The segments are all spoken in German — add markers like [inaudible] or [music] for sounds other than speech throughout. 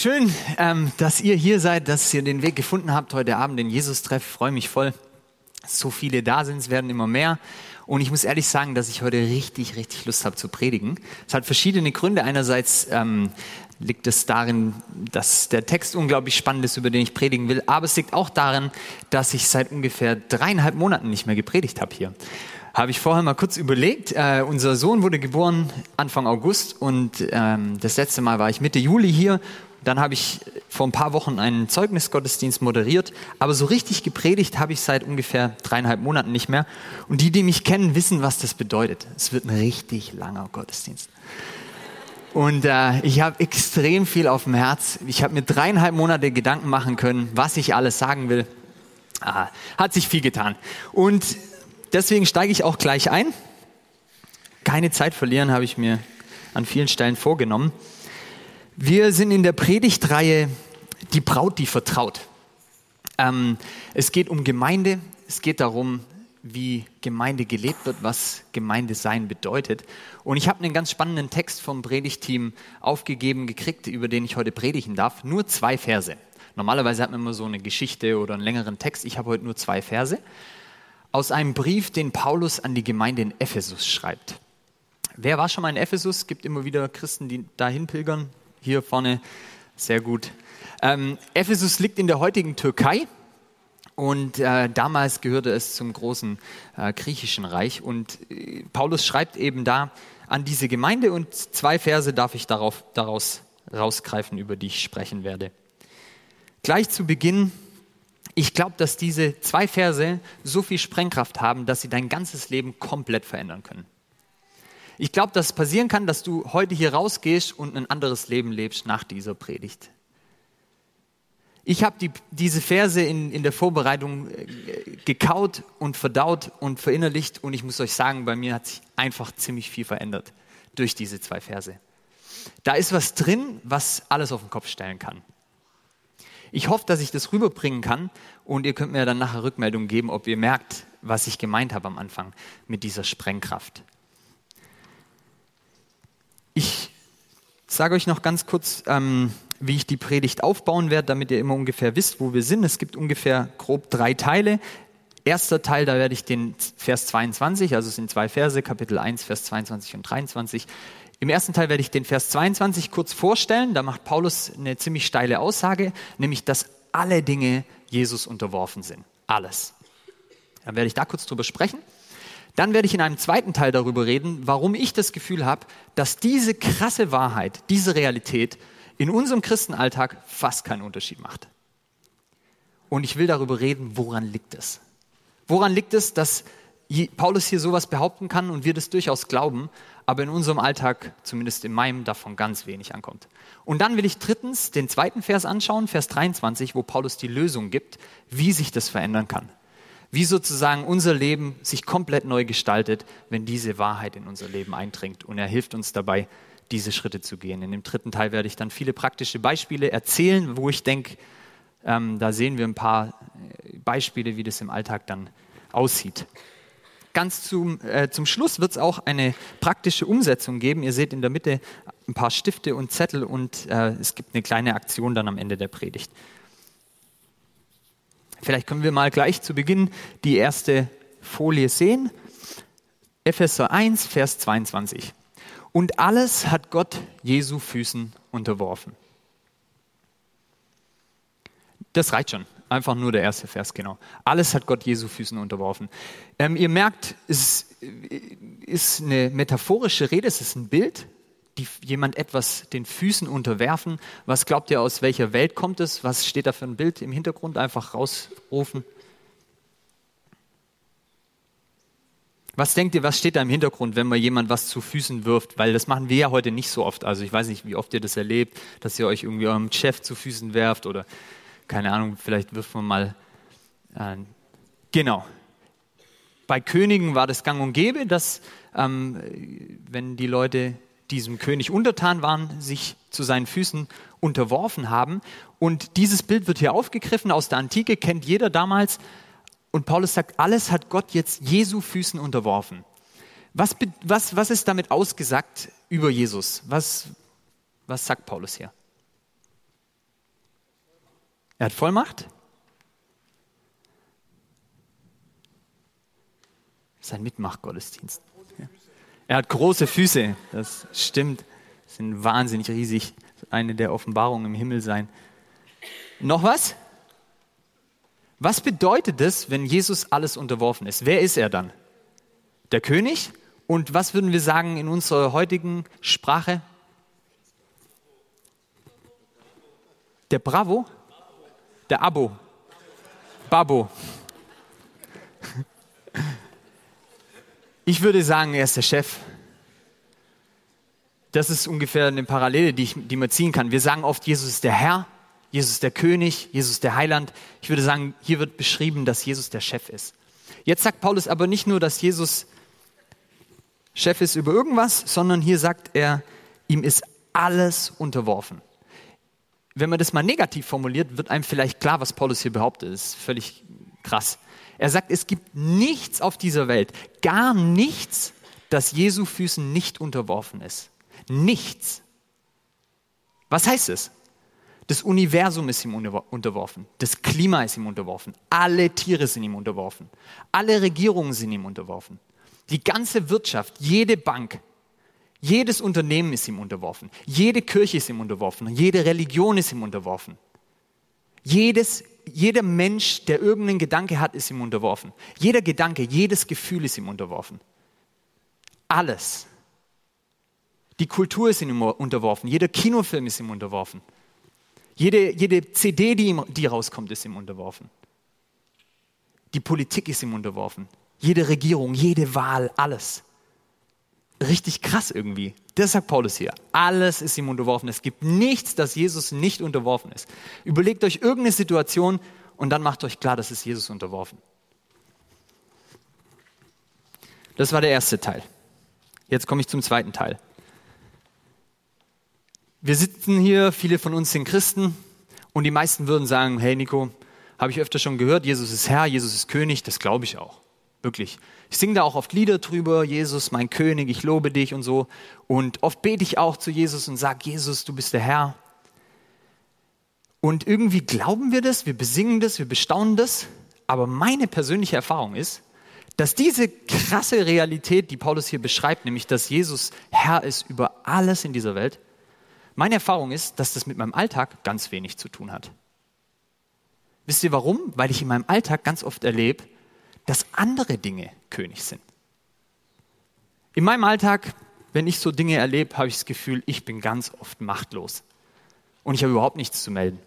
Schön, ähm, dass ihr hier seid, dass ihr den Weg gefunden habt heute Abend, den Jesus-Treff. Freue mich voll. So viele da sind, es werden immer mehr. Und ich muss ehrlich sagen, dass ich heute richtig, richtig Lust habe zu predigen. Es hat verschiedene Gründe. Einerseits ähm, liegt es darin, dass der Text unglaublich spannend ist, über den ich predigen will. Aber es liegt auch darin, dass ich seit ungefähr dreieinhalb Monaten nicht mehr gepredigt habe hier habe ich vorher mal kurz überlegt. Äh, unser Sohn wurde geboren Anfang August und ähm, das letzte Mal war ich Mitte Juli hier dann habe ich vor ein paar Wochen einen Zeugnisgottesdienst moderiert, aber so richtig gepredigt habe ich seit ungefähr dreieinhalb Monaten nicht mehr. Und die, die mich kennen, wissen, was das bedeutet. Es wird ein richtig langer Gottesdienst. Und äh, ich habe extrem viel auf dem Herz. Ich habe mir dreieinhalb Monate Gedanken machen können, was ich alles sagen will. Ah, hat sich viel getan. Und deswegen steige ich auch gleich ein. Keine Zeit verlieren habe ich mir an vielen Stellen vorgenommen. Wir sind in der Predigtreihe Die Braut, die vertraut. Ähm, es geht um Gemeinde, es geht darum, wie Gemeinde gelebt wird, was Gemeinde sein bedeutet. Und ich habe einen ganz spannenden Text vom Predigteam aufgegeben gekriegt, über den ich heute predigen darf. Nur zwei Verse. Normalerweise hat man immer so eine Geschichte oder einen längeren Text. Ich habe heute nur zwei Verse. Aus einem Brief, den Paulus an die Gemeinde in Ephesus schreibt. Wer war schon mal in Ephesus? Es gibt immer wieder Christen, die dahin pilgern hier vorne, sehr gut. Ähm, Ephesus liegt in der heutigen Türkei und äh, damals gehörte es zum großen äh, griechischen Reich. Und äh, Paulus schreibt eben da an diese Gemeinde und zwei Verse darf ich darauf, daraus rausgreifen, über die ich sprechen werde. Gleich zu Beginn, ich glaube, dass diese zwei Verse so viel Sprengkraft haben, dass sie dein ganzes Leben komplett verändern können. Ich glaube, dass es passieren kann, dass du heute hier rausgehst und ein anderes Leben lebst nach dieser Predigt. Ich habe die, diese Verse in, in der Vorbereitung äh, gekaut und verdaut und verinnerlicht und ich muss euch sagen, bei mir hat sich einfach ziemlich viel verändert durch diese zwei Verse. Da ist was drin, was alles auf den Kopf stellen kann. Ich hoffe, dass ich das rüberbringen kann und ihr könnt mir dann nachher Rückmeldung geben, ob ihr merkt, was ich gemeint habe am Anfang mit dieser Sprengkraft. Ich sage euch noch ganz kurz, ähm, wie ich die Predigt aufbauen werde, damit ihr immer ungefähr wisst, wo wir sind. Es gibt ungefähr grob drei Teile. Erster Teil, da werde ich den Vers 22, also es sind zwei Verse, Kapitel 1, Vers 22 und 23. Im ersten Teil werde ich den Vers 22 kurz vorstellen. Da macht Paulus eine ziemlich steile Aussage, nämlich, dass alle Dinge Jesus unterworfen sind. Alles. Dann werde ich da kurz drüber sprechen. Dann werde ich in einem zweiten Teil darüber reden, warum ich das Gefühl habe, dass diese krasse Wahrheit, diese Realität in unserem Christenalltag fast keinen Unterschied macht. Und ich will darüber reden, woran liegt es? Woran liegt es, dass Paulus hier sowas behaupten kann und wir das durchaus glauben, aber in unserem Alltag, zumindest in meinem, davon ganz wenig ankommt. Und dann will ich drittens den zweiten Vers anschauen, Vers 23, wo Paulus die Lösung gibt, wie sich das verändern kann wie sozusagen unser Leben sich komplett neu gestaltet, wenn diese Wahrheit in unser Leben eindringt. Und er hilft uns dabei, diese Schritte zu gehen. In dem dritten Teil werde ich dann viele praktische Beispiele erzählen, wo ich denke, ähm, da sehen wir ein paar äh, Beispiele, wie das im Alltag dann aussieht. Ganz zum, äh, zum Schluss wird es auch eine praktische Umsetzung geben. Ihr seht in der Mitte ein paar Stifte und Zettel und äh, es gibt eine kleine Aktion dann am Ende der Predigt. Vielleicht können wir mal gleich zu Beginn die erste Folie sehen. Epheser 1, Vers 22. Und alles hat Gott Jesu Füßen unterworfen. Das reicht schon. Einfach nur der erste Vers, genau. Alles hat Gott Jesu Füßen unterworfen. Ähm, ihr merkt, es ist eine metaphorische Rede, es ist ein Bild die, jemand etwas den Füßen unterwerfen. Was glaubt ihr, aus welcher Welt kommt es? Was steht da für ein Bild im Hintergrund? Einfach rausrufen. Was denkt ihr, was steht da im Hintergrund, wenn man jemand was zu Füßen wirft? Weil das machen wir ja heute nicht so oft. Also ich weiß nicht, wie oft ihr das erlebt, dass ihr euch irgendwie eurem Chef zu Füßen werft oder keine Ahnung, vielleicht wirft man mal. Äh, genau. Bei Königen war das gang und gäbe, dass ähm, wenn die Leute diesem König untertan waren, sich zu seinen Füßen unterworfen haben. Und dieses Bild wird hier aufgegriffen aus der Antike, kennt jeder damals. Und Paulus sagt, alles hat Gott jetzt Jesu Füßen unterworfen. Was, was, was ist damit ausgesagt über Jesus? Was, was sagt Paulus hier? Er hat Vollmacht. Sein Mitmachgottesdienst. Er hat große Füße, das stimmt, sind wahnsinnig riesig. Eine der Offenbarungen im Himmel sein. Noch was? Was bedeutet es, wenn Jesus alles unterworfen ist? Wer ist er dann? Der König? Und was würden wir sagen in unserer heutigen Sprache? Der Bravo? Der Abo? Babo? Ich würde sagen, er ist der Chef. Das ist ungefähr eine Parallele, die, ich, die man ziehen kann. Wir sagen oft, Jesus ist der Herr, Jesus ist der König, Jesus ist der Heiland. Ich würde sagen, hier wird beschrieben, dass Jesus der Chef ist. Jetzt sagt Paulus aber nicht nur, dass Jesus Chef ist über irgendwas, sondern hier sagt er, ihm ist alles unterworfen. Wenn man das mal negativ formuliert, wird einem vielleicht klar, was Paulus hier behauptet. Das ist völlig krass. Er sagt, es gibt nichts auf dieser Welt, gar nichts, das Jesu Füßen nicht unterworfen ist. Nichts. Was heißt es? Das Universum ist ihm unterworfen. Das Klima ist ihm unterworfen. Alle Tiere sind ihm unterworfen. Alle Regierungen sind ihm unterworfen. Die ganze Wirtschaft, jede Bank, jedes Unternehmen ist ihm unterworfen. Jede Kirche ist ihm unterworfen. Jede Religion ist ihm unterworfen. Jedes, jeder Mensch, der irgendeinen Gedanke hat, ist ihm unterworfen. Jeder Gedanke, jedes Gefühl ist ihm unterworfen. Alles. Die Kultur ist ihm unterworfen. Jeder Kinofilm ist ihm unterworfen. Jede, jede CD, die, ihm, die rauskommt, ist ihm unterworfen. Die Politik ist ihm unterworfen. Jede Regierung, jede Wahl, alles. Richtig krass irgendwie. Das sagt Paulus hier. Alles ist ihm unterworfen. Es gibt nichts, das Jesus nicht unterworfen ist. Überlegt euch irgendeine Situation und dann macht euch klar, das ist Jesus unterworfen. Das war der erste Teil. Jetzt komme ich zum zweiten Teil. Wir sitzen hier, viele von uns sind Christen und die meisten würden sagen, hey Nico, habe ich öfter schon gehört, Jesus ist Herr, Jesus ist König, das glaube ich auch. Wirklich. Ich singe da auch oft Lieder drüber, Jesus, mein König, ich lobe dich und so. Und oft bete ich auch zu Jesus und sage, Jesus, du bist der Herr. Und irgendwie glauben wir das, wir besingen das, wir bestaunen das. Aber meine persönliche Erfahrung ist, dass diese krasse Realität, die Paulus hier beschreibt, nämlich dass Jesus Herr ist über alles in dieser Welt, meine Erfahrung ist, dass das mit meinem Alltag ganz wenig zu tun hat. Wisst ihr warum? Weil ich in meinem Alltag ganz oft erlebe, dass andere Dinge König sind. In meinem Alltag, wenn ich so Dinge erlebe, habe ich das Gefühl, ich bin ganz oft machtlos. Und ich habe überhaupt nichts zu melden.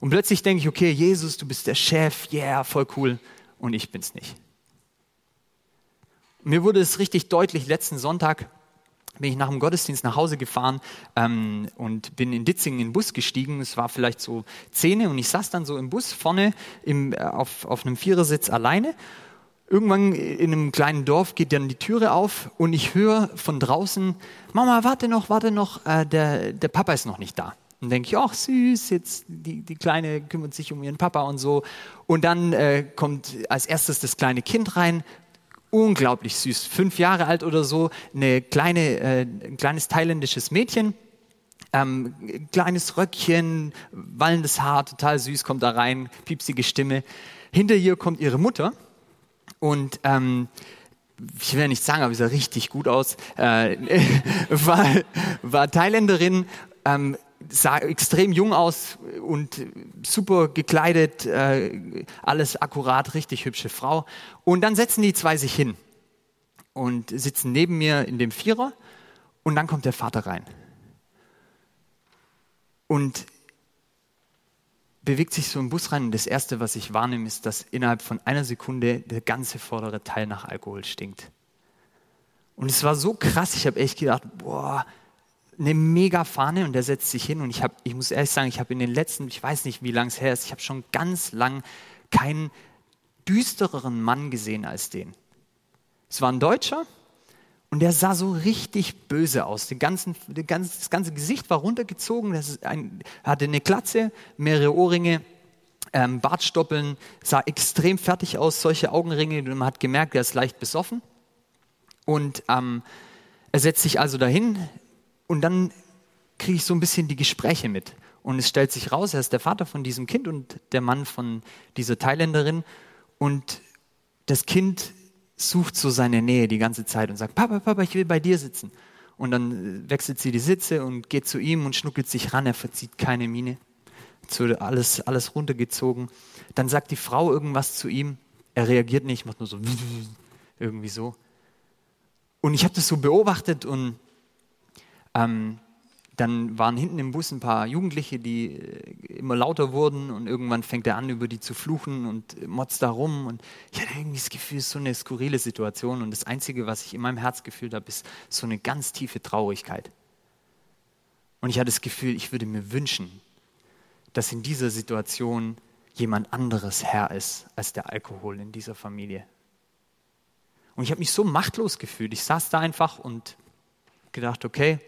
Und plötzlich denke ich, okay, Jesus, du bist der Chef, yeah, voll cool. Und ich bin es nicht. Mir wurde es richtig deutlich letzten Sonntag, bin ich nach dem Gottesdienst nach Hause gefahren ähm, und bin in Ditzingen in den Bus gestiegen. Es war vielleicht so zehn und ich saß dann so im Bus vorne im, äh, auf, auf einem Vierersitz alleine. Irgendwann in einem kleinen Dorf geht dann die Türe auf und ich höre von draußen, Mama, warte noch, warte noch, äh, der, der Papa ist noch nicht da. Und denke ich, ach süß, jetzt die, die Kleine kümmert sich um ihren Papa und so. Und dann äh, kommt als erstes das kleine Kind rein, unglaublich süß, fünf Jahre alt oder so, eine kleine, äh, ein kleines thailändisches Mädchen, ähm, kleines Röckchen, wallendes Haar, total süß, kommt da rein, piepsige Stimme. Hinter ihr kommt ihre Mutter und ähm, ich will ja nicht sagen, aber sie sah richtig gut aus, äh, [laughs] war, war Thailänderin, ähm, sah extrem jung aus und super gekleidet, äh, alles akkurat, richtig hübsche Frau. Und dann setzen die zwei sich hin und sitzen neben mir in dem Vierer und dann kommt der Vater rein. Und bewegt sich so im Bus rein und das Erste, was ich wahrnehme, ist, dass innerhalb von einer Sekunde der ganze vordere Teil nach Alkohol stinkt. Und es war so krass, ich habe echt gedacht, boah, eine mega Fahne und der setzt sich hin und ich habe, ich muss ehrlich sagen, ich habe in den letzten, ich weiß nicht, wie lange es her ist, ich habe schon ganz lang keinen düstereren Mann gesehen als den. Es war ein Deutscher und der sah so richtig böse aus. Den ganzen, den ganzen, das ganze Gesicht war runtergezogen, das ein, hatte eine Glatze, mehrere Ohrringe, ähm, Bartstoppeln, sah extrem fertig aus, solche Augenringe, und man hat gemerkt, er ist leicht besoffen. Und ähm, er setzt sich also dahin, und dann kriege ich so ein bisschen die Gespräche mit. Und es stellt sich raus, er ist der Vater von diesem Kind und der Mann von dieser Thailänderin. Und das Kind sucht so seine Nähe die ganze Zeit und sagt, Papa, Papa, ich will bei dir sitzen. Und dann wechselt sie die Sitze und geht zu ihm und schnuckelt sich ran, er verzieht keine Miene. Zu alles, alles runtergezogen. Dann sagt die Frau irgendwas zu ihm, er reagiert nicht, macht nur so [laughs] irgendwie so. Und ich habe das so beobachtet und ähm, dann waren hinten im Bus ein paar Jugendliche, die äh, immer lauter wurden und irgendwann fängt er an, über die zu fluchen und motzt da rum. Und ich hatte irgendwie das Gefühl, es ist so eine skurrile Situation. Und das Einzige, was ich in meinem Herz gefühlt habe, ist so eine ganz tiefe Traurigkeit. Und ich hatte das Gefühl, ich würde mir wünschen, dass in dieser Situation jemand anderes Herr ist als der Alkohol in dieser Familie. Und ich habe mich so machtlos gefühlt. Ich saß da einfach und gedacht, okay,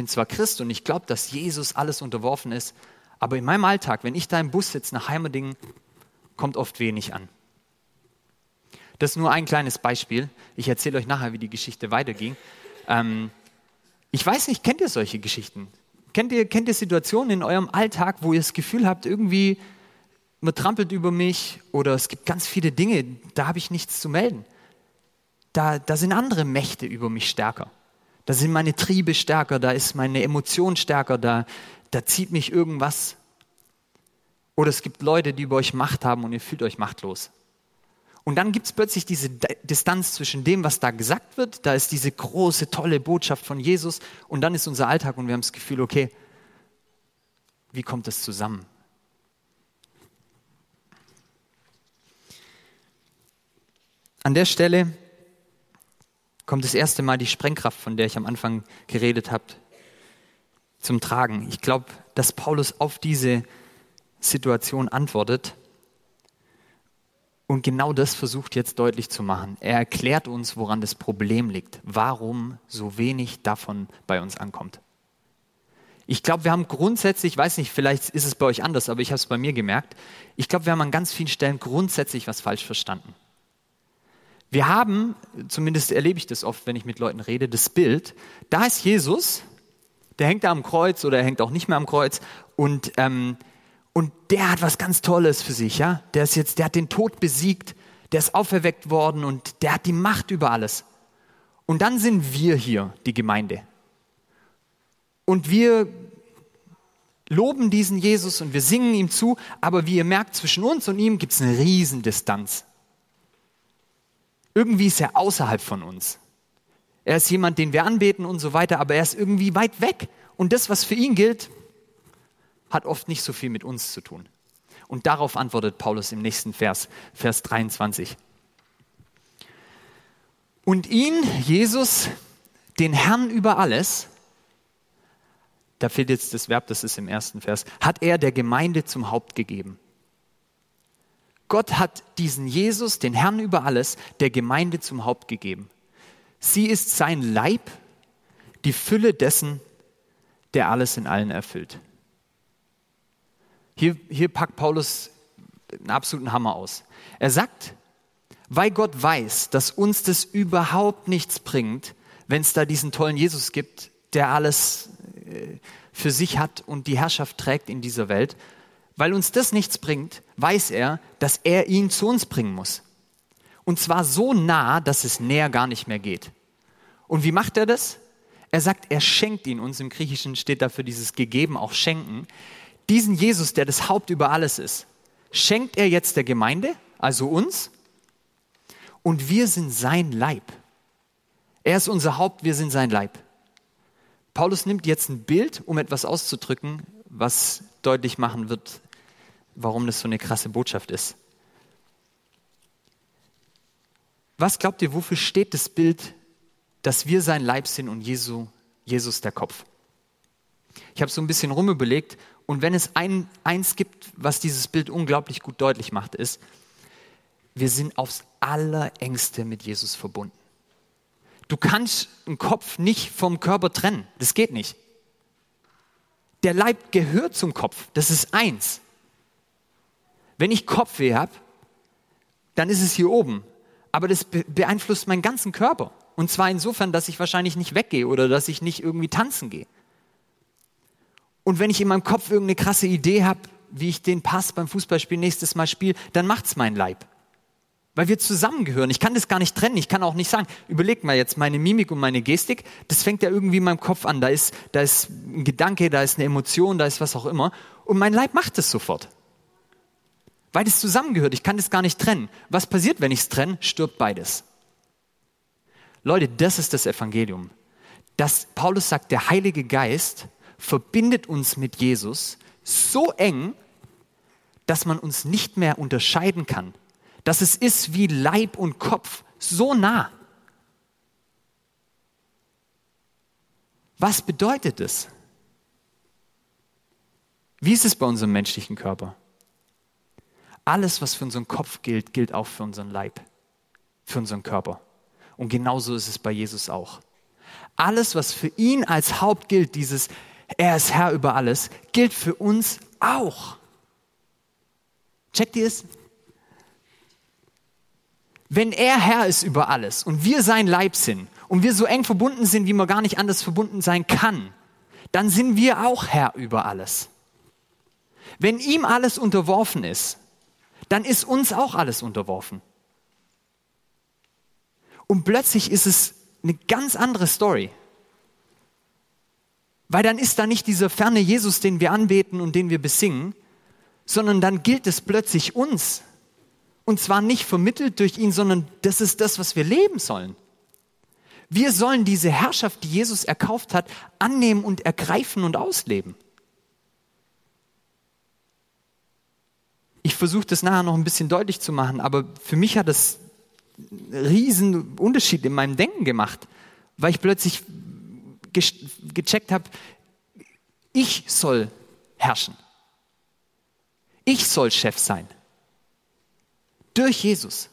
bin zwar Christ und ich glaube, dass Jesus alles unterworfen ist, aber in meinem Alltag, wenn ich da im Bus sitze nach Heimerdingen, kommt oft wenig an. Das ist nur ein kleines Beispiel. Ich erzähle euch nachher, wie die Geschichte weiterging. Ähm, ich weiß nicht, kennt ihr solche Geschichten? Kennt ihr, kennt ihr Situationen in eurem Alltag, wo ihr das Gefühl habt, irgendwie man trampelt über mich oder es gibt ganz viele Dinge, da habe ich nichts zu melden da, da sind andere Mächte über mich stärker. Da sind meine Triebe stärker, da ist meine Emotion stärker, da, da zieht mich irgendwas. Oder es gibt Leute, die über euch Macht haben und ihr fühlt euch machtlos. Und dann gibt es plötzlich diese Distanz zwischen dem, was da gesagt wird, da ist diese große, tolle Botschaft von Jesus und dann ist unser Alltag und wir haben das Gefühl, okay, wie kommt das zusammen? An der Stelle kommt das erste Mal die Sprengkraft, von der ich am Anfang geredet habe, zum Tragen. Ich glaube, dass Paulus auf diese Situation antwortet und genau das versucht jetzt deutlich zu machen. Er erklärt uns, woran das Problem liegt, warum so wenig davon bei uns ankommt. Ich glaube, wir haben grundsätzlich, ich weiß nicht, vielleicht ist es bei euch anders, aber ich habe es bei mir gemerkt, ich glaube, wir haben an ganz vielen Stellen grundsätzlich was falsch verstanden. Wir haben, zumindest erlebe ich das oft, wenn ich mit Leuten rede, das Bild, da ist Jesus, der hängt da am Kreuz oder er hängt auch nicht mehr am Kreuz und, ähm, und der hat was ganz Tolles für sich, ja. Der ist jetzt, der hat den Tod besiegt, der ist auferweckt worden und der hat die Macht über alles. Und dann sind wir hier, die Gemeinde. Und wir loben diesen Jesus und wir singen ihm zu, aber wie ihr merkt, zwischen uns und ihm gibt es eine Riesendistanz. Irgendwie ist er außerhalb von uns. Er ist jemand, den wir anbeten und so weiter, aber er ist irgendwie weit weg. Und das, was für ihn gilt, hat oft nicht so viel mit uns zu tun. Und darauf antwortet Paulus im nächsten Vers, Vers 23. Und ihn, Jesus, den Herrn über alles, da fehlt jetzt das Verb, das ist im ersten Vers, hat er der Gemeinde zum Haupt gegeben. Gott hat diesen Jesus, den Herrn über alles, der Gemeinde zum Haupt gegeben. Sie ist sein Leib, die Fülle dessen, der alles in allen erfüllt. Hier, hier packt Paulus einen absoluten Hammer aus. Er sagt, weil Gott weiß, dass uns das überhaupt nichts bringt, wenn es da diesen tollen Jesus gibt, der alles äh, für sich hat und die Herrschaft trägt in dieser Welt, weil uns das nichts bringt, weiß er, dass er ihn zu uns bringen muss. Und zwar so nah, dass es näher gar nicht mehr geht. Und wie macht er das? Er sagt, er schenkt ihn uns. Im Griechischen steht dafür dieses gegeben, auch schenken. Diesen Jesus, der das Haupt über alles ist, schenkt er jetzt der Gemeinde, also uns. Und wir sind sein Leib. Er ist unser Haupt, wir sind sein Leib. Paulus nimmt jetzt ein Bild, um etwas auszudrücken, was deutlich machen wird, warum das so eine krasse Botschaft ist. Was glaubt ihr, wofür steht das Bild, dass wir sein Leib sind und Jesu, Jesus der Kopf? Ich habe so ein bisschen rumüberlegt und wenn es ein, eins gibt, was dieses Bild unglaublich gut deutlich macht, ist, wir sind aufs allerengste mit Jesus verbunden. Du kannst einen Kopf nicht vom Körper trennen. Das geht nicht. Der Leib gehört zum Kopf. Das ist eins. Wenn ich Kopfweh habe, dann ist es hier oben. Aber das beeinflusst meinen ganzen Körper. Und zwar insofern, dass ich wahrscheinlich nicht weggehe oder dass ich nicht irgendwie tanzen gehe. Und wenn ich in meinem Kopf irgendeine krasse Idee habe, wie ich den Pass beim Fußballspiel nächstes Mal spiele, dann macht's mein Leib. Weil wir zusammengehören. Ich kann das gar nicht trennen. Ich kann auch nicht sagen, überleg mal jetzt meine Mimik und meine Gestik, das fängt ja irgendwie in meinem Kopf an. Da ist, da ist ein Gedanke, da ist eine Emotion, da ist was auch immer. Und mein Leib macht es sofort. Weil es zusammengehört. Ich kann das gar nicht trennen. Was passiert, wenn ich es trenne? Stirbt beides. Leute, das ist das Evangelium. Dass Paulus sagt, der Heilige Geist verbindet uns mit Jesus so eng, dass man uns nicht mehr unterscheiden kann. Dass es ist wie Leib und Kopf, so nah. Was bedeutet es? Wie ist es bei unserem menschlichen Körper? Alles, was für unseren Kopf gilt, gilt auch für unseren Leib, für unseren Körper. Und genauso ist es bei Jesus auch. Alles, was für ihn als Haupt gilt, dieses er ist Herr über alles, gilt für uns auch. Checkt ihr es? Wenn er Herr ist über alles und wir sein Leib sind und wir so eng verbunden sind, wie man gar nicht anders verbunden sein kann, dann sind wir auch Herr über alles. Wenn ihm alles unterworfen ist, dann ist uns auch alles unterworfen. Und plötzlich ist es eine ganz andere Story. Weil dann ist da nicht dieser ferne Jesus, den wir anbeten und den wir besingen, sondern dann gilt es plötzlich uns. Und zwar nicht vermittelt durch ihn, sondern das ist das, was wir leben sollen. Wir sollen diese Herrschaft, die Jesus erkauft hat, annehmen und ergreifen und ausleben. Ich versuche das nachher noch ein bisschen deutlich zu machen, aber für mich hat das einen riesen Unterschied in meinem Denken gemacht, weil ich plötzlich gecheckt habe, ich soll herrschen. Ich soll Chef sein. Durch Jesus.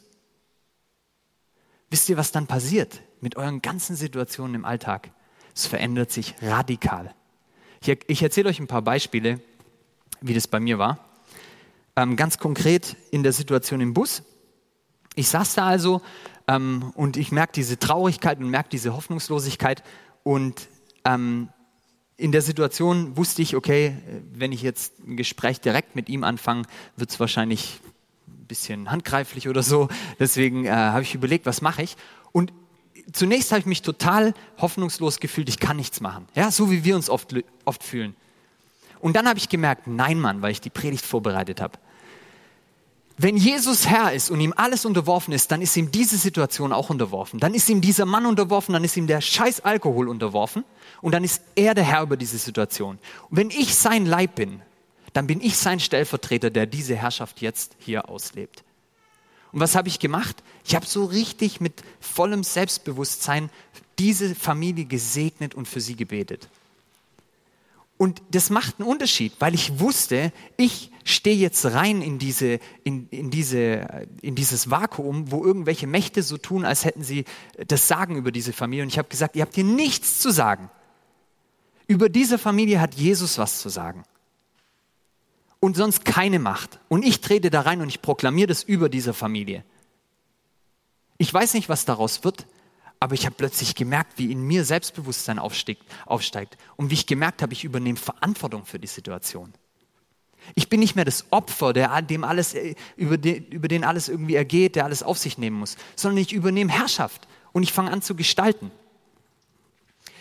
Wisst ihr, was dann passiert mit euren ganzen Situationen im Alltag? Es verändert sich radikal. Ich, ich erzähle euch ein paar Beispiele, wie das bei mir war. Ähm, ganz konkret in der Situation im Bus. Ich saß da also ähm, und ich merke diese Traurigkeit und merke diese Hoffnungslosigkeit und ähm, in der Situation wusste ich, okay, wenn ich jetzt ein Gespräch direkt mit ihm anfange, wird es wahrscheinlich ein bisschen handgreiflich oder so. Deswegen äh, habe ich überlegt, was mache ich? Und zunächst habe ich mich total hoffnungslos gefühlt, ich kann nichts machen. Ja, so wie wir uns oft, oft fühlen. Und dann habe ich gemerkt, nein, Mann, weil ich die Predigt vorbereitet habe. Wenn Jesus Herr ist und ihm alles unterworfen ist, dann ist ihm diese Situation auch unterworfen. Dann ist ihm dieser Mann unterworfen, dann ist ihm der scheiß Alkohol unterworfen und dann ist er der Herr über diese Situation. Und wenn ich sein Leib bin, dann bin ich sein Stellvertreter, der diese Herrschaft jetzt hier auslebt. Und was habe ich gemacht? Ich habe so richtig mit vollem Selbstbewusstsein diese Familie gesegnet und für sie gebetet. Und das macht einen Unterschied, weil ich wusste, ich stehe jetzt rein in, diese, in, in, diese, in dieses Vakuum, wo irgendwelche Mächte so tun, als hätten sie das Sagen über diese Familie. Und ich habe gesagt, ihr habt hier nichts zu sagen. Über diese Familie hat Jesus was zu sagen. Und sonst keine Macht. Und ich trete da rein und ich proklamiere das über dieser Familie. Ich weiß nicht, was daraus wird, aber ich habe plötzlich gemerkt, wie in mir Selbstbewusstsein aufsteigt, und wie ich gemerkt habe, ich übernehme Verantwortung für die Situation. Ich bin nicht mehr das Opfer, der, dem alles, äh, über, den, über den alles irgendwie ergeht, der alles auf sich nehmen muss, sondern ich übernehme Herrschaft und ich fange an zu gestalten.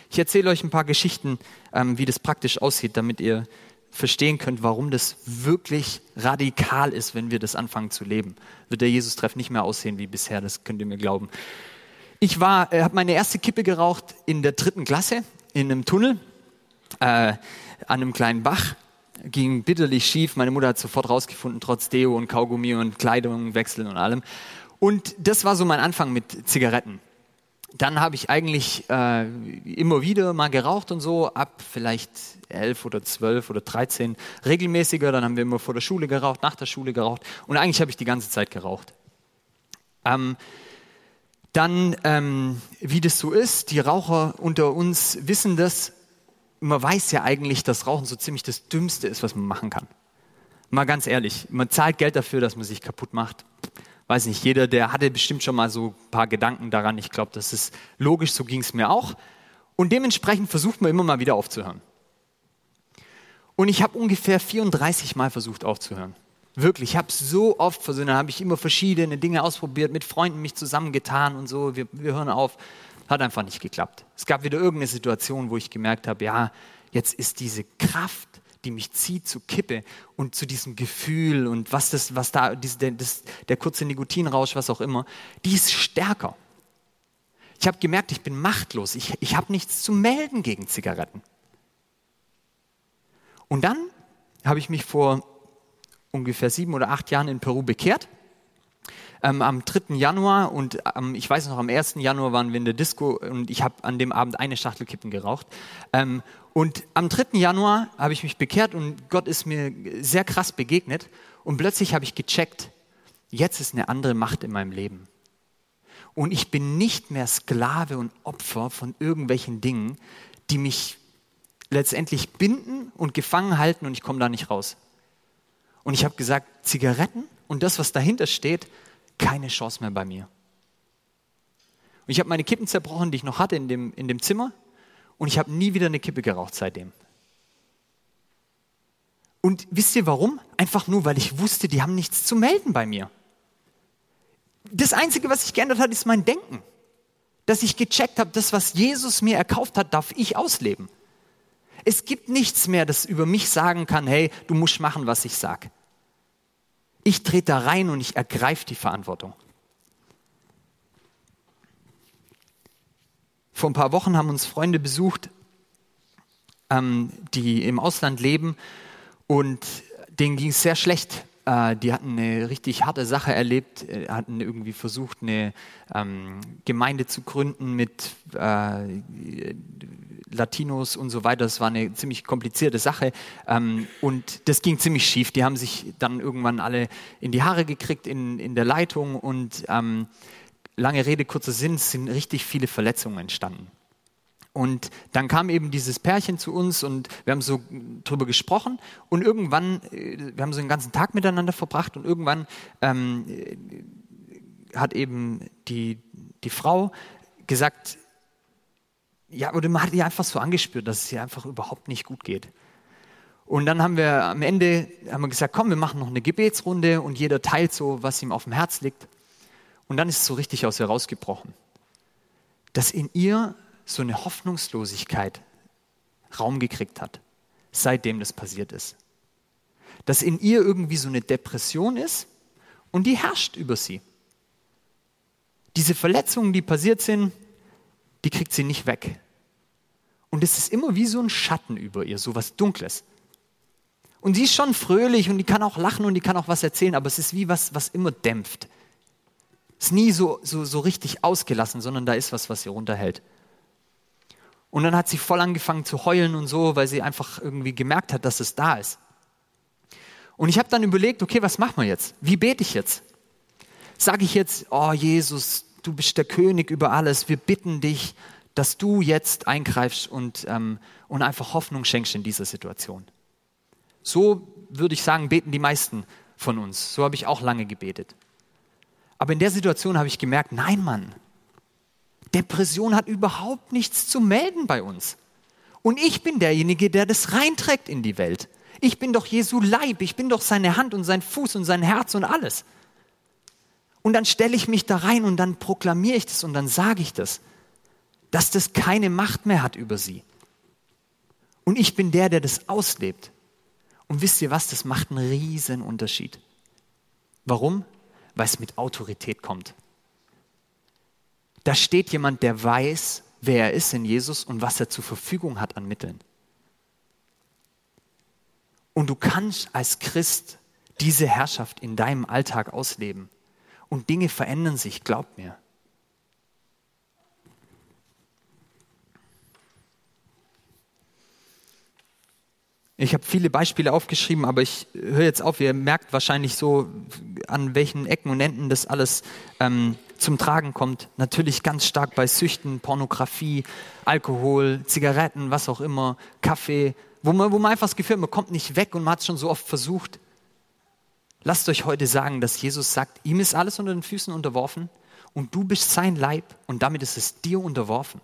Ich erzähle euch ein paar Geschichten, ähm, wie das praktisch aussieht, damit ihr verstehen könnt, warum das wirklich radikal ist, wenn wir das anfangen zu leben. Wird der Jesus-Treff nicht mehr aussehen wie bisher, das könnt ihr mir glauben. Ich war, äh, habe meine erste Kippe geraucht in der dritten Klasse in einem Tunnel äh, an einem kleinen Bach. Ging bitterlich schief. Meine Mutter hat sofort rausgefunden, trotz Deo und Kaugummi und Kleidung wechseln und allem. Und das war so mein Anfang mit Zigaretten. Dann habe ich eigentlich äh, immer wieder mal geraucht und so, ab vielleicht elf oder zwölf oder dreizehn regelmäßiger. Dann haben wir immer vor der Schule geraucht, nach der Schule geraucht und eigentlich habe ich die ganze Zeit geraucht. Ähm, dann, ähm, wie das so ist, die Raucher unter uns wissen das. Man weiß ja eigentlich, dass Rauchen so ziemlich das Dümmste ist, was man machen kann. Mal ganz ehrlich, man zahlt Geld dafür, dass man sich kaputt macht. Weiß nicht, jeder, der hatte bestimmt schon mal so ein paar Gedanken daran. Ich glaube, das ist logisch, so ging es mir auch. Und dementsprechend versucht man immer mal wieder aufzuhören. Und ich habe ungefähr 34 Mal versucht aufzuhören. Wirklich, ich habe so oft versucht, dann habe ich immer verschiedene Dinge ausprobiert, mit Freunden mich zusammengetan und so, wir, wir hören auf. Hat einfach nicht geklappt. Es gab wieder irgendeine Situation, wo ich gemerkt habe, ja, jetzt ist diese Kraft, die mich zieht zu Kippe und zu diesem Gefühl und was das, was da, das, das, der kurze Nikotinrausch, was auch immer, die ist stärker. Ich habe gemerkt, ich bin machtlos. Ich, ich habe nichts zu melden gegen Zigaretten. Und dann habe ich mich vor ungefähr sieben oder acht Jahren in Peru bekehrt. Ähm, am 3. Januar und ähm, ich weiß noch, am 1. Januar waren wir in der Disco und ich habe an dem Abend eine Schachtel Kippen geraucht. Ähm, und am 3. Januar habe ich mich bekehrt und Gott ist mir sehr krass begegnet und plötzlich habe ich gecheckt, jetzt ist eine andere Macht in meinem Leben. Und ich bin nicht mehr Sklave und Opfer von irgendwelchen Dingen, die mich letztendlich binden und gefangen halten und ich komme da nicht raus. Und ich habe gesagt, Zigaretten und das, was dahinter steht, keine Chance mehr bei mir. Und ich habe meine Kippen zerbrochen, die ich noch hatte in dem, in dem Zimmer und ich habe nie wieder eine Kippe geraucht seitdem. Und wisst ihr warum? Einfach nur, weil ich wusste, die haben nichts zu melden bei mir. Das Einzige, was sich geändert hat, ist mein Denken. Dass ich gecheckt habe, das, was Jesus mir erkauft hat, darf ich ausleben. Es gibt nichts mehr, das über mich sagen kann, hey, du musst machen, was ich sage. Ich trete da rein und ich ergreife die Verantwortung. Vor ein paar Wochen haben uns Freunde besucht, ähm, die im Ausland leben und denen ging es sehr schlecht die hatten eine richtig harte Sache erlebt, äh, hatten irgendwie versucht, eine ähm, Gemeinde zu gründen mit äh, Latinos und so weiter. Das war eine ziemlich komplizierte Sache ähm, und das ging ziemlich schief. Die haben sich dann irgendwann alle in die Haare gekriegt in, in der Leitung und ähm, lange Rede, kurzer Sinn, sind richtig viele Verletzungen entstanden. Und dann kam eben dieses Pärchen zu uns und wir haben so drüber gesprochen und irgendwann, äh, wir haben so einen ganzen Tag miteinander verbracht und irgendwann ähm, hat eben die, die Frau gesagt, ja, oder man hat ihr einfach so angespürt, dass es ihr einfach überhaupt nicht gut geht. Und dann haben wir am Ende haben wir gesagt, komm, wir machen noch eine Gebetsrunde und jeder teilt so, was ihm auf dem Herz liegt. Und dann ist es so richtig aus ihr rausgebrochen, dass in ihr so eine Hoffnungslosigkeit Raum gekriegt hat, seitdem das passiert ist. Dass in ihr irgendwie so eine Depression ist und die herrscht über sie. Diese Verletzungen, die passiert sind, die kriegt sie nicht weg. Und es ist immer wie so ein Schatten über ihr, so was Dunkles. Und sie ist schon fröhlich und die kann auch lachen und die kann auch was erzählen, aber es ist wie was, was immer dämpft. Es ist nie so, so, so richtig ausgelassen, sondern da ist was, was sie runterhält. Und dann hat sie voll angefangen zu heulen und so, weil sie einfach irgendwie gemerkt hat, dass es da ist. Und ich habe dann überlegt, okay, was machen wir jetzt? Wie bete ich jetzt? Sage ich jetzt, oh Jesus, du bist der König über alles, wir bitten dich, dass du jetzt eingreifst und, ähm, und einfach Hoffnung schenkst in dieser Situation. So würde ich sagen, beten die meisten von uns. So habe ich auch lange gebetet. Aber in der Situation habe ich gemerkt, nein, Mann, Depression hat überhaupt nichts zu melden bei uns. Und ich bin derjenige, der das reinträgt in die Welt. Ich bin doch Jesu Leib, ich bin doch seine Hand und sein Fuß und sein Herz und alles. Und dann stelle ich mich da rein und dann proklamiere ich das und dann sage ich das, dass das keine Macht mehr hat über sie. Und ich bin der, der das auslebt. Und wisst ihr was, das macht einen riesen Unterschied. Warum? Weil es mit Autorität kommt. Da steht jemand, der weiß, wer er ist in Jesus und was er zur Verfügung hat an Mitteln. Und du kannst als Christ diese Herrschaft in deinem Alltag ausleben. Und Dinge verändern sich, glaub mir. Ich habe viele Beispiele aufgeschrieben, aber ich höre jetzt auf. Ihr merkt wahrscheinlich so, an welchen Ecken und Enden das alles ähm, zum Tragen kommt. Natürlich ganz stark bei Süchten, Pornografie, Alkohol, Zigaretten, was auch immer, Kaffee, wo man, wo man einfach das Gefühl hat, man kommt nicht weg und man hat es schon so oft versucht. Lasst euch heute sagen, dass Jesus sagt, ihm ist alles unter den Füßen unterworfen und du bist sein Leib und damit ist es dir unterworfen.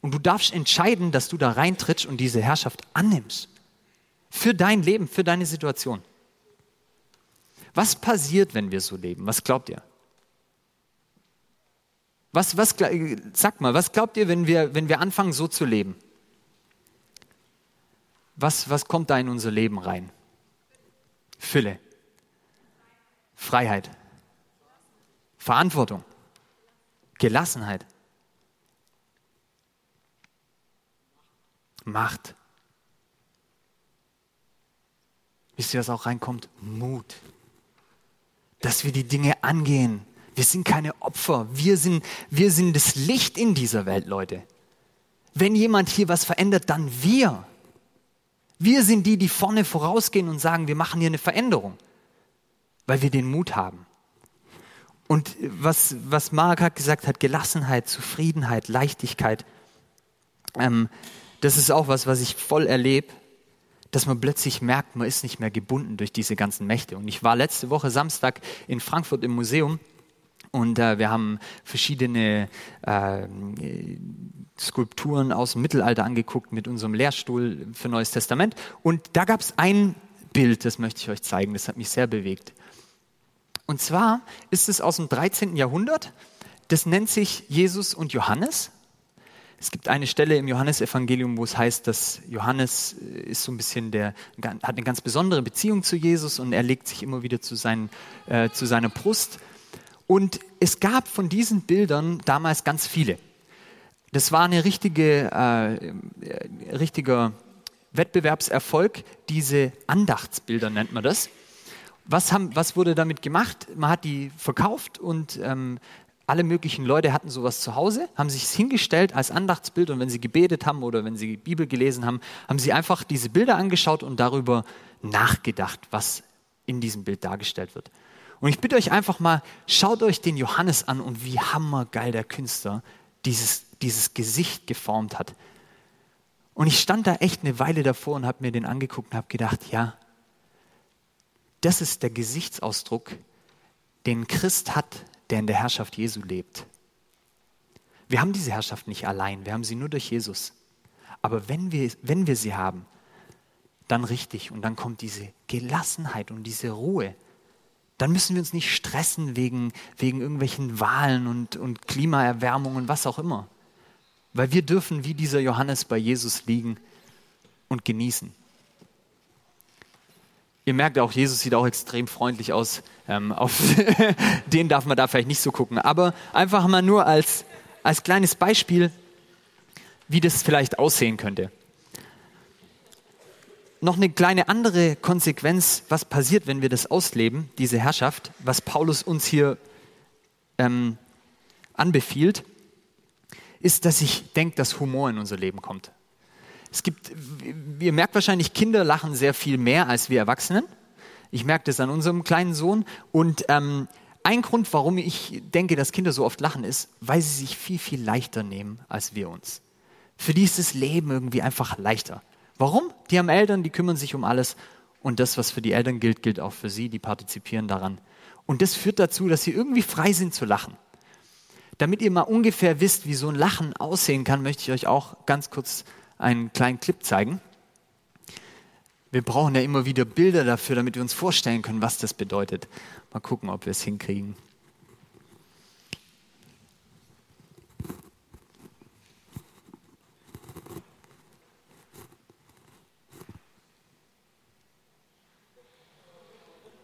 Und du darfst entscheiden, dass du da reintrittst und diese Herrschaft annimmst. Für dein Leben, für deine Situation. Was passiert, wenn wir so leben? Was glaubt ihr? Was, was, sag mal, was glaubt ihr, wenn wir, wenn wir anfangen, so zu leben? Was, was kommt da in unser Leben rein? Fülle, Freiheit, Verantwortung, Gelassenheit, Macht. Wisst ihr, was auch reinkommt? Mut. Dass wir die Dinge angehen. Wir sind keine Opfer. Wir sind, wir sind das Licht in dieser Welt, Leute. Wenn jemand hier was verändert, dann wir. Wir sind die, die vorne vorausgehen und sagen, wir machen hier eine Veränderung, weil wir den Mut haben. Und was, was Mark hat gesagt hat, Gelassenheit, Zufriedenheit, Leichtigkeit, ähm, das ist auch was, was ich voll erlebe, dass man plötzlich merkt, man ist nicht mehr gebunden durch diese ganzen Mächte. Und ich war letzte Woche Samstag in Frankfurt im Museum und äh, wir haben verschiedene äh, Skulpturen aus dem Mittelalter angeguckt mit unserem Lehrstuhl für Neues Testament. Und da gab es ein Bild, das möchte ich euch zeigen, das hat mich sehr bewegt. Und zwar ist es aus dem 13. Jahrhundert. Das nennt sich Jesus und Johannes. Es gibt eine Stelle im Johannesevangelium, wo es heißt, dass Johannes äh, ist so ein bisschen der, hat eine ganz besondere Beziehung zu Jesus und er legt sich immer wieder zu, seinen, äh, zu seiner Brust. Und es gab von diesen Bildern damals ganz viele. Das war ein richtige, äh, richtiger Wettbewerbserfolg, diese Andachtsbilder nennt man das was, haben, was wurde damit gemacht? Man hat die verkauft und ähm, alle möglichen Leute hatten sowas zu Hause, haben sich hingestellt als Andachtsbild und wenn sie gebetet haben oder wenn sie Bibel gelesen haben, haben sie einfach diese Bilder angeschaut und darüber nachgedacht, was in diesem Bild dargestellt wird. Und ich bitte euch einfach mal, schaut euch den Johannes an und wie hammergeil der Künstler dieses, dieses Gesicht geformt hat. Und ich stand da echt eine Weile davor und habe mir den angeguckt und habe gedacht, ja, das ist der Gesichtsausdruck, den Christ hat, der in der Herrschaft Jesu lebt. Wir haben diese Herrschaft nicht allein, wir haben sie nur durch Jesus. Aber wenn wir, wenn wir sie haben, dann richtig und dann kommt diese Gelassenheit und diese Ruhe. Dann müssen wir uns nicht stressen wegen, wegen irgendwelchen Wahlen und, und Klimaerwärmung und was auch immer. Weil wir dürfen wie dieser Johannes bei Jesus liegen und genießen. Ihr merkt auch, Jesus sieht auch extrem freundlich aus. Ähm, auf [laughs] den darf man da vielleicht nicht so gucken. Aber einfach mal nur als, als kleines Beispiel, wie das vielleicht aussehen könnte. Noch eine kleine andere Konsequenz, was passiert, wenn wir das ausleben, diese Herrschaft, was Paulus uns hier ähm, anbefiehlt, ist, dass ich denke, dass Humor in unser Leben kommt. Es gibt, ihr merkt wahrscheinlich, Kinder lachen sehr viel mehr als wir Erwachsenen. Ich merke das an unserem kleinen Sohn. Und ähm, ein Grund, warum ich denke, dass Kinder so oft lachen, ist, weil sie sich viel, viel leichter nehmen als wir uns. Für die ist das Leben irgendwie einfach leichter. Warum? Die haben Eltern, die kümmern sich um alles. Und das, was für die Eltern gilt, gilt auch für sie. Die partizipieren daran. Und das führt dazu, dass sie irgendwie frei sind zu lachen. Damit ihr mal ungefähr wisst, wie so ein Lachen aussehen kann, möchte ich euch auch ganz kurz einen kleinen Clip zeigen. Wir brauchen ja immer wieder Bilder dafür, damit wir uns vorstellen können, was das bedeutet. Mal gucken, ob wir es hinkriegen.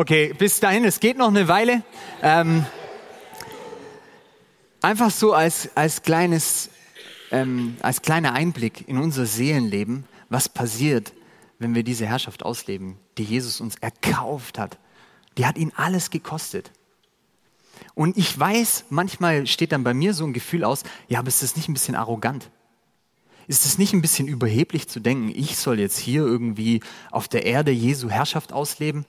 Okay, bis dahin, es geht noch eine Weile. Ähm, einfach so als, als, kleines, ähm, als kleiner Einblick in unser Seelenleben, was passiert, wenn wir diese Herrschaft ausleben, die Jesus uns erkauft hat. Die hat ihn alles gekostet. Und ich weiß, manchmal steht dann bei mir so ein Gefühl aus, ja, aber ist das nicht ein bisschen arrogant? Ist es nicht ein bisschen überheblich zu denken, ich soll jetzt hier irgendwie auf der Erde Jesu Herrschaft ausleben?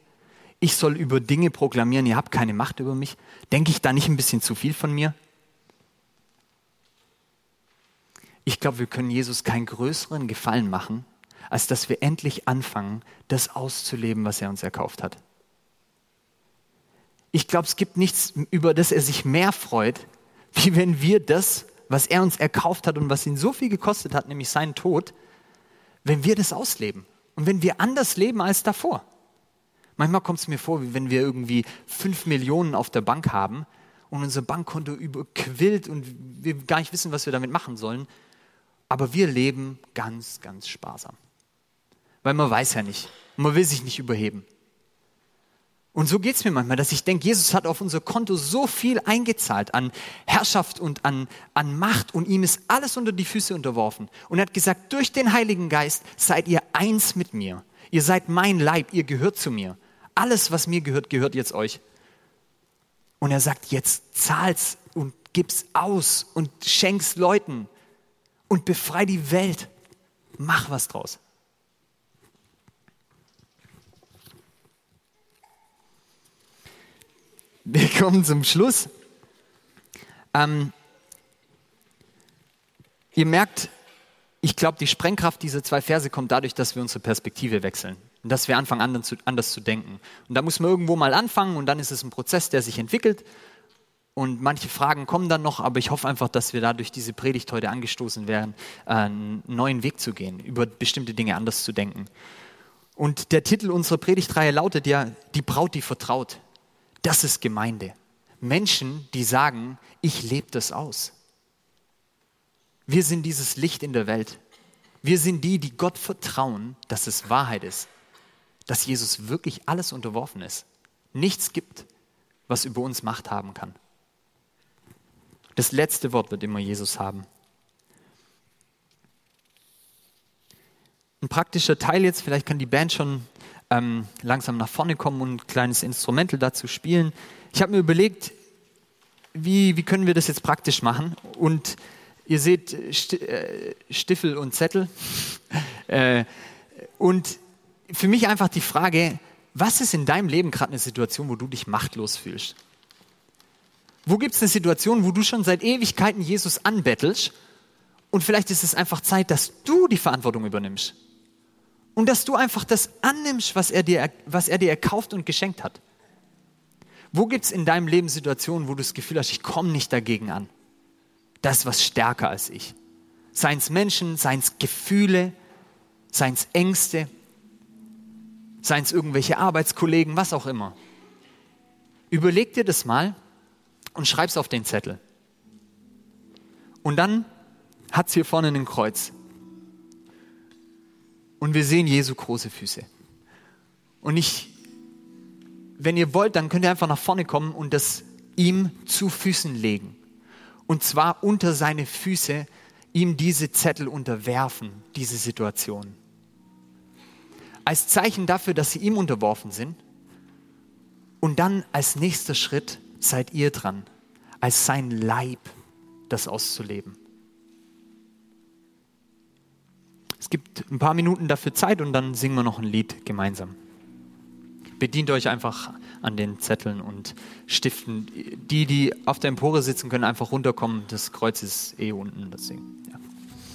Ich soll über Dinge proklamieren, ihr habt keine Macht über mich? Denke ich da nicht ein bisschen zu viel von mir? Ich glaube, wir können Jesus keinen größeren Gefallen machen, als dass wir endlich anfangen, das auszuleben, was er uns erkauft hat. Ich glaube, es gibt nichts, über das er sich mehr freut, [laughs] wie wenn wir das was er uns erkauft hat und was ihn so viel gekostet hat, nämlich seinen Tod, wenn wir das ausleben und wenn wir anders leben als davor. Manchmal kommt es mir vor, wie wenn wir irgendwie fünf Millionen auf der Bank haben und unser Bankkonto überquillt und wir gar nicht wissen, was wir damit machen sollen. Aber wir leben ganz, ganz sparsam. Weil man weiß ja nicht. Und man will sich nicht überheben. Und so geht es mir manchmal, dass ich denke, Jesus hat auf unser Konto so viel eingezahlt an Herrschaft und an, an Macht und ihm ist alles unter die Füße unterworfen. Und er hat gesagt, durch den Heiligen Geist seid ihr eins mit mir. Ihr seid mein Leib, ihr gehört zu mir. Alles, was mir gehört, gehört jetzt euch. Und er sagt, jetzt zahl's und gib's aus und schenk's Leuten und befrei die Welt. Mach was draus. wir [laughs] kommen zum Schluss. Ähm, ihr merkt, ich glaube, die Sprengkraft dieser zwei Verse kommt dadurch, dass wir unsere Perspektive wechseln und dass wir anfangen, anders zu, anders zu denken. Und da muss man irgendwo mal anfangen und dann ist es ein Prozess, der sich entwickelt. Und manche Fragen kommen dann noch, aber ich hoffe einfach, dass wir dadurch diese Predigt heute angestoßen werden, einen neuen Weg zu gehen, über bestimmte Dinge anders zu denken. Und der Titel unserer Predigtreihe lautet ja, die Braut, die vertraut. Das ist Gemeinde. Menschen, die sagen, ich lebe das aus. Wir sind dieses Licht in der Welt. Wir sind die, die Gott vertrauen, dass es Wahrheit ist, dass Jesus wirklich alles unterworfen ist. Nichts gibt, was über uns Macht haben kann. Das letzte Wort wird immer Jesus haben. Ein praktischer Teil jetzt, vielleicht kann die Band schon ähm, langsam nach vorne kommen und ein kleines Instrumental dazu spielen. Ich habe mir überlegt, wie, wie können wir das jetzt praktisch machen? Und ihr seht äh, Stiffel und Zettel. [laughs] äh, und für mich einfach die Frage, was ist in deinem Leben gerade eine Situation, wo du dich machtlos fühlst? Wo gibt es eine Situation, wo du schon seit Ewigkeiten Jesus anbettelst und vielleicht ist es einfach Zeit, dass du die Verantwortung übernimmst? Und dass du einfach das annimmst, was er dir, was er dir erkauft und geschenkt hat. Wo gibt es in deinem Leben Situationen, wo du das Gefühl hast, ich komme nicht dagegen an? Das ist was stärker als ich. Seien es Menschen, seien es Gefühle, seien es Ängste, seien es irgendwelche Arbeitskollegen, was auch immer. Überleg dir das mal und schreib es auf den Zettel. Und dann hat es hier vorne ein Kreuz und wir sehen Jesu große Füße. Und ich, wenn ihr wollt, dann könnt ihr einfach nach vorne kommen und das ihm zu Füßen legen. Und zwar unter seine Füße ihm diese Zettel unterwerfen, diese Situation. Als Zeichen dafür, dass sie ihm unterworfen sind. Und dann als nächster Schritt seid ihr dran, als sein Leib das auszuleben. Es gibt ein paar Minuten dafür Zeit und dann singen wir noch ein Lied gemeinsam. Bedient euch einfach an den Zetteln und Stiften. Die, die auf der Empore sitzen, können einfach runterkommen. Das Kreuz ist eh unten. Deswegen, ja.